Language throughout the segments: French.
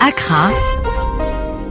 Accra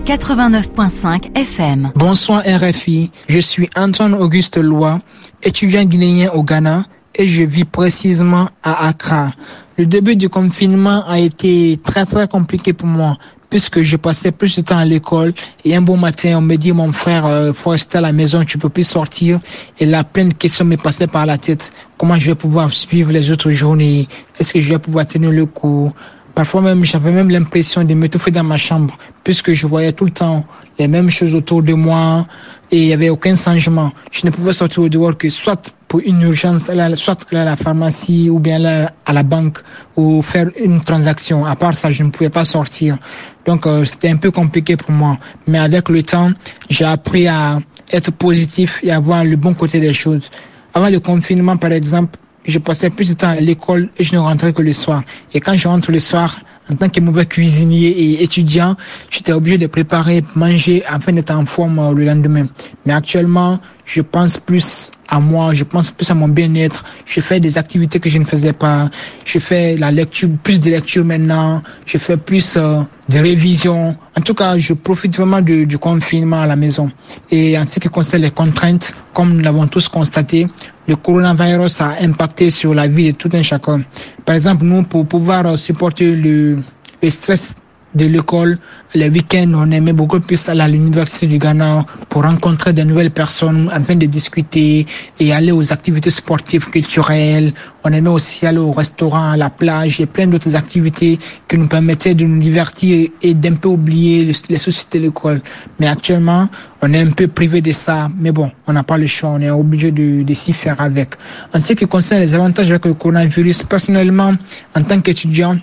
89.5 FM. Bonsoir RFI, je suis Antoine Auguste Lois, étudiant guinéen au Ghana et je vis précisément à Accra. Le début du confinement a été très très compliqué pour moi puisque je passais plus de temps à l'école et un bon matin on me dit mon frère euh, faut rester à la maison tu peux plus sortir. Et là plein de questions me passaient par la tête. Comment je vais pouvoir suivre les autres journées? Est-ce que je vais pouvoir tenir le coup? Parfois même, j'avais même l'impression de m'étouffer dans ma chambre, puisque je voyais tout le temps les mêmes choses autour de moi et il n'y avait aucun changement. Je ne pouvais sortir au dehors que soit pour une urgence, soit à la pharmacie ou bien aller à la banque ou faire une transaction. À part ça, je ne pouvais pas sortir. Donc, euh, c'était un peu compliqué pour moi. Mais avec le temps, j'ai appris à être positif et à voir le bon côté des choses. Avant le confinement, par exemple, je passais plus de temps à l'école et je ne rentrais que le soir. Et quand je rentre le soir, en tant que mauvais cuisinier et étudiant, j'étais obligé de préparer, manger afin d'être en forme le lendemain. Mais actuellement, je pense plus à moi, je pense plus à mon bien-être. Je fais des activités que je ne faisais pas. Je fais la lecture, plus de lecture maintenant. Je fais plus euh, de révision. En tout cas, je profite vraiment du, du confinement à la maison. Et en ce qui concerne les contraintes, comme nous l'avons tous constaté, le coronavirus a impacté sur la vie de tout un chacun. Par exemple, nous, pour pouvoir supporter le, le stress de l'école. Les week-ends, on aimait beaucoup plus aller à l'université du Ghana pour rencontrer de nouvelles personnes afin de discuter et aller aux activités sportives, culturelles. On aimait aussi aller au restaurant, à la plage et plein d'autres activités qui nous permettaient de nous divertir et d'un peu oublier les soucis de l'école. Mais actuellement, on est un peu privé de ça. Mais bon, on n'a pas le choix. On est obligé de, de s'y faire avec. En ce qui concerne les avantages avec le coronavirus, personnellement, en tant qu'étudiant,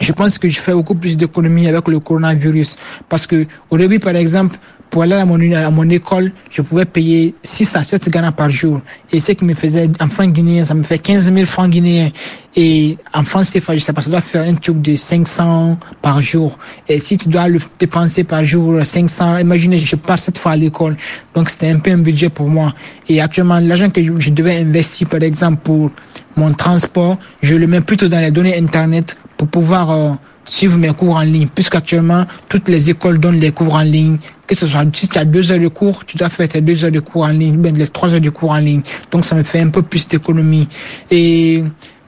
je pense que je fais beaucoup plus d'économies avec le coronavirus. Parce que au début, par exemple, pour aller à mon, école, je pouvais payer 6 à 7 Ghana par jour. Et ce qui me faisait en francs guinéens, ça me fait 15 000 francs guinéens. Et en France CFA, je sais pas, ça doit faire un truc de 500 par jour. Et si tu dois le dépenser par jour 500, imaginez, je pars cette fois à l'école. Donc c'était un peu un budget pour moi. Et actuellement, l'argent que je devais investir, par exemple, pour mon transport, je le mets plutôt dans les données Internet pour pouvoir euh, suivre mes cours en ligne. Puisqu'actuellement, toutes les écoles donnent les cours en ligne. Que ce soit si tu as deux heures de cours, tu dois faire tes deux heures de cours en ligne, ben les trois heures de cours en ligne. Donc ça me fait un peu plus d'économie. Et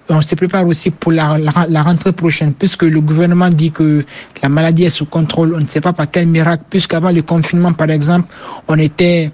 on se prépare aussi pour la, la, rentrée prochaine, puisque le gouvernement dit que la maladie est sous contrôle. On ne sait pas par quel miracle, puisqu'avant le confinement, par exemple, on était,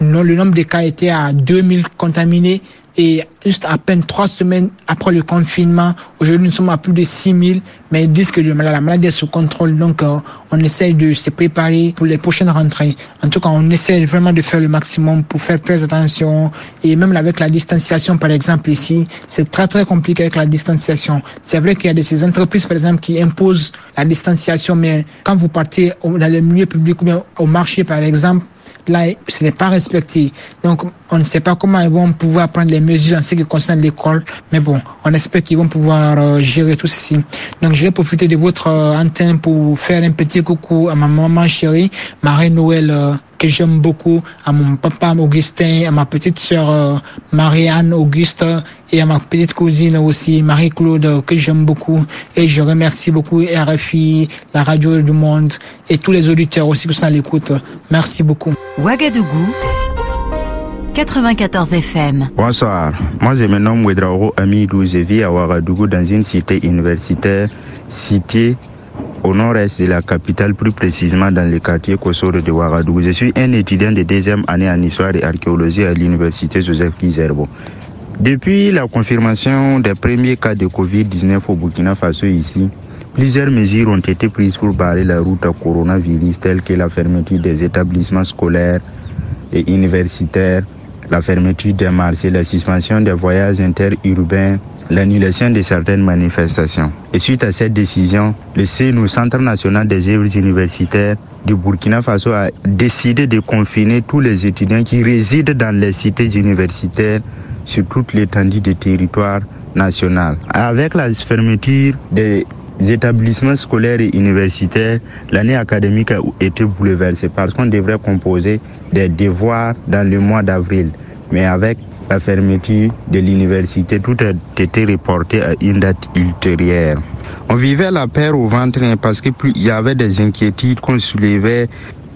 le nombre de cas était à 2000 contaminés et juste à peine trois semaines après le confinement, aujourd'hui nous sommes à plus de 6000, mais ils disent que la maladie est sous contrôle, donc euh, on essaye de se préparer pour les prochaines rentrées. En tout cas, on essaie vraiment de faire le maximum pour faire très attention, et même avec la distanciation, par exemple ici, c'est très très compliqué avec la distanciation. C'est vrai qu'il y a de ces entreprises, par exemple, qui imposent la distanciation, mais quand vous partez dans le milieu public ou bien au marché, par exemple, là, ce n'est pas respecté. Donc, on ne sait pas comment ils vont pouvoir prendre les mesures en ce qui concerne l'école, mais bon, on espère qu'ils vont pouvoir euh, gérer tout ceci. Donc, je vais profiter de votre euh, antenne pour faire un petit coucou à ma maman chérie, Marie-Noël, euh, que j'aime beaucoup, à mon papa Augustin, à ma petite sœur euh, Marianne Auguste et à ma petite cousine aussi, Marie-Claude, que j'aime beaucoup. Et je remercie beaucoup RFI, la Radio du Monde et tous les auditeurs aussi qui sont à l'écoute. Merci beaucoup. Ouagadougou. 94 FM. Bonsoir, moi je me nomme Ouedraogo Amidou, je vis à Ouagadougou dans une cité universitaire située au nord-est de la capitale, plus précisément dans le quartier Kosoro de Ouagadougou. Je suis un étudiant de deuxième année en histoire et archéologie à l'université Joseph Kizerbo. Depuis la confirmation des premiers cas de Covid-19 au Burkina Faso ici, plusieurs mesures ont été prises pour barrer la route au coronavirus, telles que la fermeture des établissements scolaires et universitaires, la fermeture des marchés, la suspension des voyages interurbains, l'annulation de certaines manifestations. Et suite à cette décision, le CNU, Centre national des œuvres universitaires du Burkina Faso, a décidé de confiner tous les étudiants qui résident dans les cités universitaires sur toute l'étendue du territoire national. Avec la fermeture des établissements scolaires et universitaires, l'année académique a été bouleversée parce qu'on devrait composer des devoirs dans le mois d'avril. Mais avec la fermeture de l'université, tout a été reporté à une date ultérieure. On vivait la peur au ventre hein, parce qu'il y avait des inquiétudes qu'on soulevait,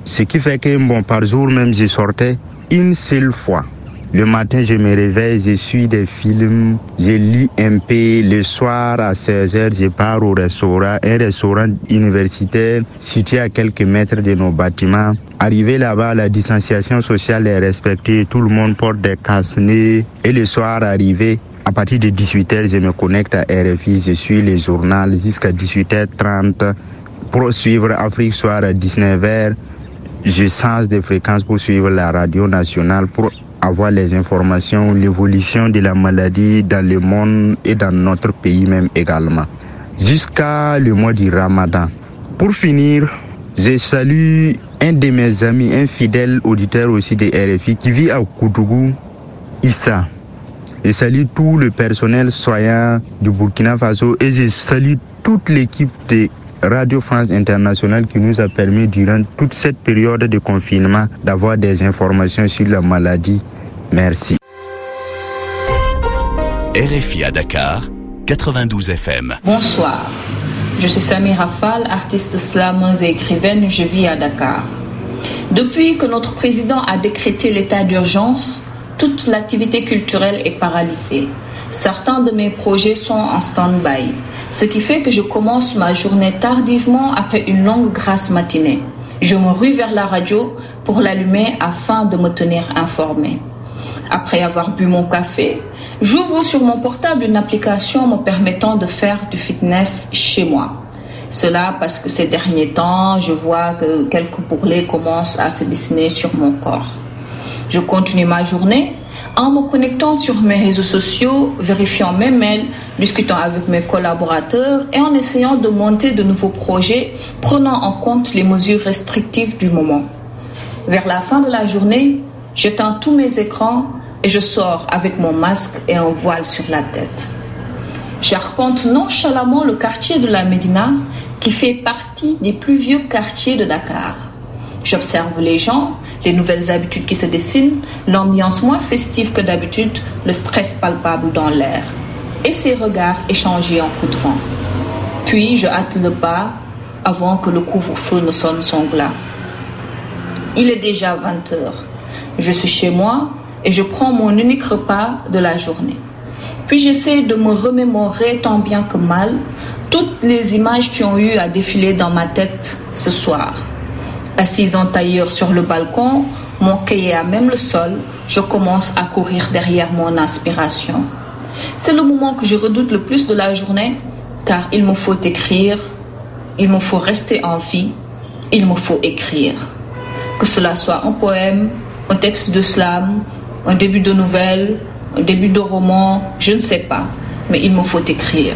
ce qui fait que bon, par jour même, je sortais une seule fois. Le matin, je me réveille, je suis des films, je lis un peu. Le soir, à 16h, je pars au restaurant, un restaurant universitaire situé à quelques mètres de nos bâtiments. Arrivé là-bas, la distanciation sociale est respectée, tout le monde porte des casse-nez. Et le soir, arrivé, à partir de 18h, je me connecte à RFI, je suis le journal jusqu'à 18h30 pour suivre Afrique Soir à 19h. Je change de fréquence pour suivre la radio nationale pour avoir les informations, l'évolution de la maladie dans le monde et dans notre pays même également, jusqu'à le mois du Ramadan. Pour finir, je salue un de mes amis, un fidèle auditeur aussi de RFI qui vit à Koutougou, Issa. Je salue tout le personnel soignant du Burkina Faso et je salue toute l'équipe de Radio France Internationale qui nous a permis durant toute cette période de confinement d'avoir des informations sur la maladie. Merci. RFI à Dakar, 92 FM. Bonsoir. Je suis Sami Rafal, artiste slameuse et écrivaine. Je vis à Dakar. Depuis que notre président a décrété l'état d'urgence, toute l'activité culturelle est paralysée. Certains de mes projets sont en stand-by, ce qui fait que je commence ma journée tardivement après une longue grasse matinée. Je me rue vers la radio pour l'allumer afin de me tenir informé. Après avoir bu mon café, j'ouvre sur mon portable une application me permettant de faire du fitness chez moi. Cela parce que ces derniers temps, je vois que quelques bourrelets commencent à se dessiner sur mon corps. Je continue ma journée en me connectant sur mes réseaux sociaux, vérifiant mes mails, discutant avec mes collaborateurs et en essayant de monter de nouveaux projets prenant en compte les mesures restrictives du moment. Vers la fin de la journée, j'éteins tous mes écrans et je sors avec mon masque et un voile sur la tête. J'arpente nonchalamment le quartier de la Médina qui fait partie des plus vieux quartiers de Dakar. J'observe les gens, les nouvelles habitudes qui se dessinent, l'ambiance moins festive que d'habitude, le stress palpable dans l'air et ces regards échangés en coups de vent. Puis je hâte le pas avant que le couvre-feu ne sonne son glas. Il est déjà 20 heures. Je suis chez moi et je prends mon unique repas de la journée. Puis j'essaie de me remémorer tant bien que mal toutes les images qui ont eu à défiler dans ma tête ce soir. Assise en tailleur sur le balcon, mon cahier à même le sol, je commence à courir derrière mon inspiration. C'est le moment que je redoute le plus de la journée, car il me faut écrire, il me faut rester en vie, il me faut écrire. Que cela soit un poème, un texte de slam, un début de nouvelle, un début de roman, je ne sais pas, mais il me faut écrire.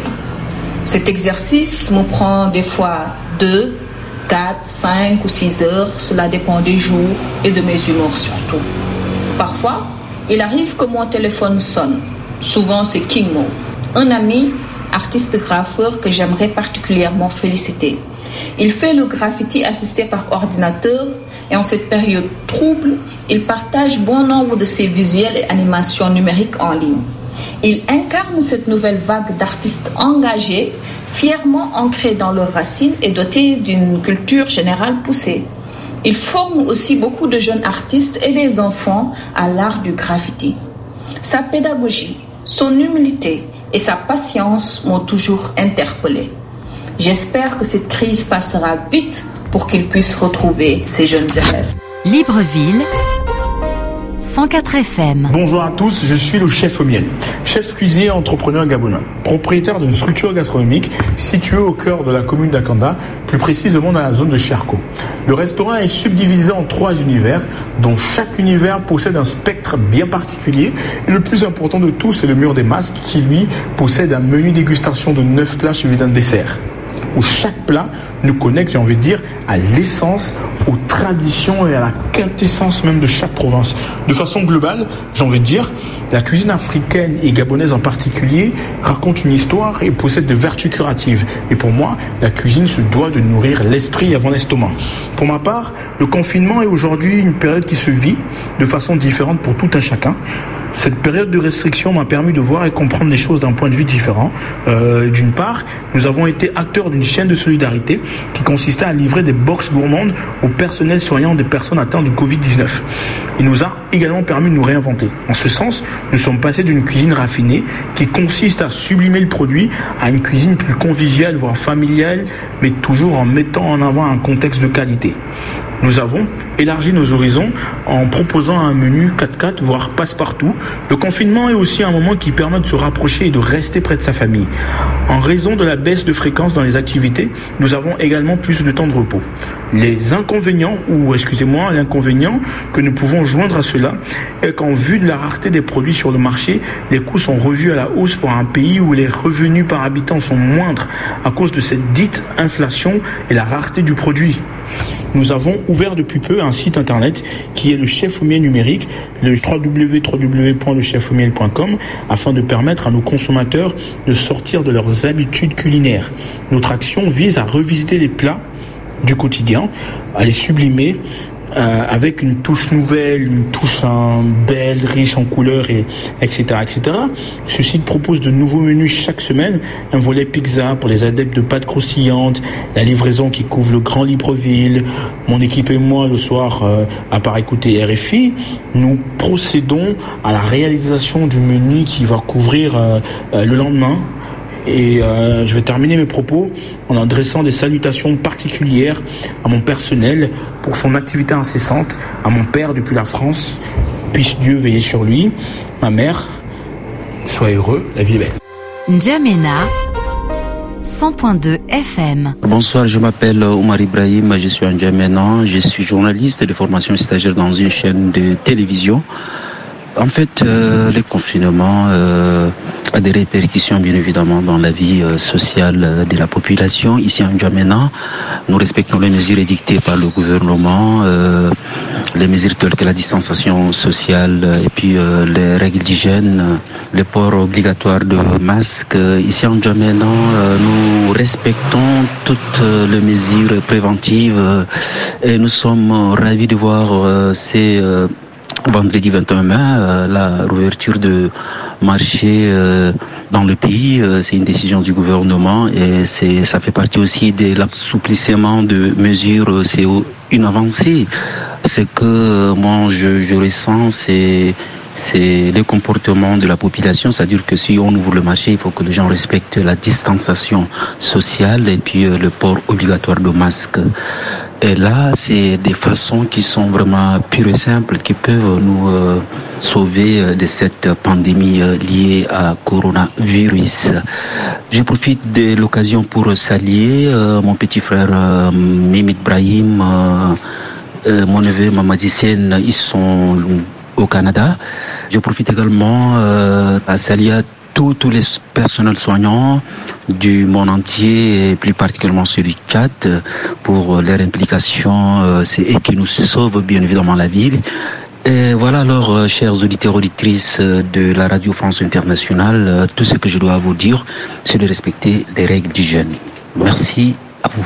Cet exercice me prend des fois deux, quatre, cinq ou six heures, cela dépend des jours et de mes humeurs surtout. Parfois, il arrive que mon téléphone sonne. Souvent, c'est King Mo, un ami, artiste graffeur que j'aimerais particulièrement féliciter. Il fait le graffiti assisté par ordinateur et en cette période trouble, il partage bon nombre de ses visuels et animations numériques en ligne. Il incarne cette nouvelle vague d'artistes engagés, fièrement ancrés dans leurs racines et dotés d'une culture générale poussée. Il forme aussi beaucoup de jeunes artistes et des enfants à l'art du graffiti. Sa pédagogie, son humilité et sa patience m'ont toujours interpellé. J'espère que cette crise passera vite pour qu'il puisse retrouver ses jeunes élèves. Libreville, 104 FM. Bonjour à tous, je suis le chef au miel, chef cuisinier entrepreneur gabonais, propriétaire d'une structure gastronomique située au cœur de la commune d'Akanda, plus précisément dans la zone de Cherko. Le restaurant est subdivisé en trois univers, dont chaque univers possède un spectre bien particulier. Et le plus important de tout, c'est le mur des masques qui, lui, possède un menu dégustation de 9 plats suivi d'un dessert où chaque plat nous connecte, j'ai envie de dire, à l'essence, aux traditions et à la quintessence même de chaque province. De façon globale, j'ai envie de dire, la cuisine africaine et gabonaise en particulier raconte une histoire et possède des vertus curatives. Et pour moi, la cuisine se doit de nourrir l'esprit avant l'estomac. Pour ma part, le confinement est aujourd'hui une période qui se vit de façon différente pour tout un chacun. Cette période de restriction m'a permis de voir et comprendre les choses d'un point de vue différent. Euh, d'une part, nous avons été acteurs d'une chaîne de solidarité qui consistait à livrer des box gourmandes au personnel soignant des personnes atteintes du Covid-19. Il nous a également permis de nous réinventer. En ce sens, nous sommes passés d'une cuisine raffinée qui consiste à sublimer le produit à une cuisine plus conviviale, voire familiale, mais toujours en mettant en avant un contexte de qualité. Nous avons élargi nos horizons en proposant un menu 4x4, voire passe-partout. Le confinement est aussi un moment qui permet de se rapprocher et de rester près de sa famille. En raison de la baisse de fréquence dans les activités, nous avons également plus de temps de repos. Les inconvénients, ou excusez-moi, l'inconvénient que nous pouvons joindre à cela est qu'en vue de la rareté des produits sur le marché, les coûts sont revus à la hausse pour un pays où les revenus par habitant sont moindres à cause de cette dite inflation et la rareté du produit. Nous avons ouvert depuis peu un site internet qui est le chef au miel numérique, le www.lechefaumiel.com, afin de permettre à nos consommateurs de sortir de leurs habitudes culinaires. Notre action vise à revisiter les plats du quotidien, à les sublimer euh, avec une touche nouvelle, une touche belle, riche en couleurs, et, etc., etc. Ce site propose de nouveaux menus chaque semaine, un volet pizza pour les adeptes de pâtes croustillantes, la livraison qui couvre le Grand Libreville. Mon équipe et moi, le soir, euh, à part écouter RFI, nous procédons à la réalisation du menu qui va couvrir euh, le lendemain et euh, je vais terminer mes propos en adressant des salutations particulières à mon personnel pour son activité incessante, à mon père depuis la France. Puisse Dieu veiller sur lui. Ma mère, sois heureux, la vie est belle. N'Djamena 100.2 FM. Bonsoir, je m'appelle Omar Ibrahim, je suis en N'Djamena, je suis journaliste de formation stagiaire dans une chaîne de télévision. En fait, euh, le confinement euh, a des répercussions bien évidemment dans la vie euh, sociale euh, de la population. Ici en Djamena, nous respectons les mesures édictées par le gouvernement, euh, les mesures telles que la distanciation sociale et puis euh, les règles d'hygiène, le port obligatoire de masques. Ici en Djamena, euh, nous respectons toutes euh, les mesures préventives euh, et nous sommes ravis de voir euh, ces euh, vendredi 21 mai, euh, la réouverture de marché euh, dans le pays. euh, c'est une décision du gouvernement et c'est ça fait partie aussi de l'assouplissement de mesures. euh, C'est une avancée. Ce que euh, moi je, je ressens, c'est c'est le comportement de la population, c'est-à-dire que si on ouvre le marché, il faut que les gens respectent la distanciation sociale et puis euh, le port obligatoire de masque. Et là, c'est des façons qui sont vraiment pures et simples qui peuvent nous euh, sauver euh, de cette pandémie euh, liée à coronavirus. Je profite de l'occasion pour saluer mon petit frère euh, Mimit Brahim, mon neveu Sen, ils sont au Canada. Je profite également euh, à saluer tous, les personnels soignants du monde entier et plus particulièrement ceux du Tchad euh, pour leur implication. euh, C'est eux qui nous sauvent bien évidemment la ville. Et voilà alors, euh, chers auditeurs, auditrices euh, de la Radio France Internationale, euh, tout ce que je dois vous dire, c'est de respecter les règles d'hygiène. Merci à vous.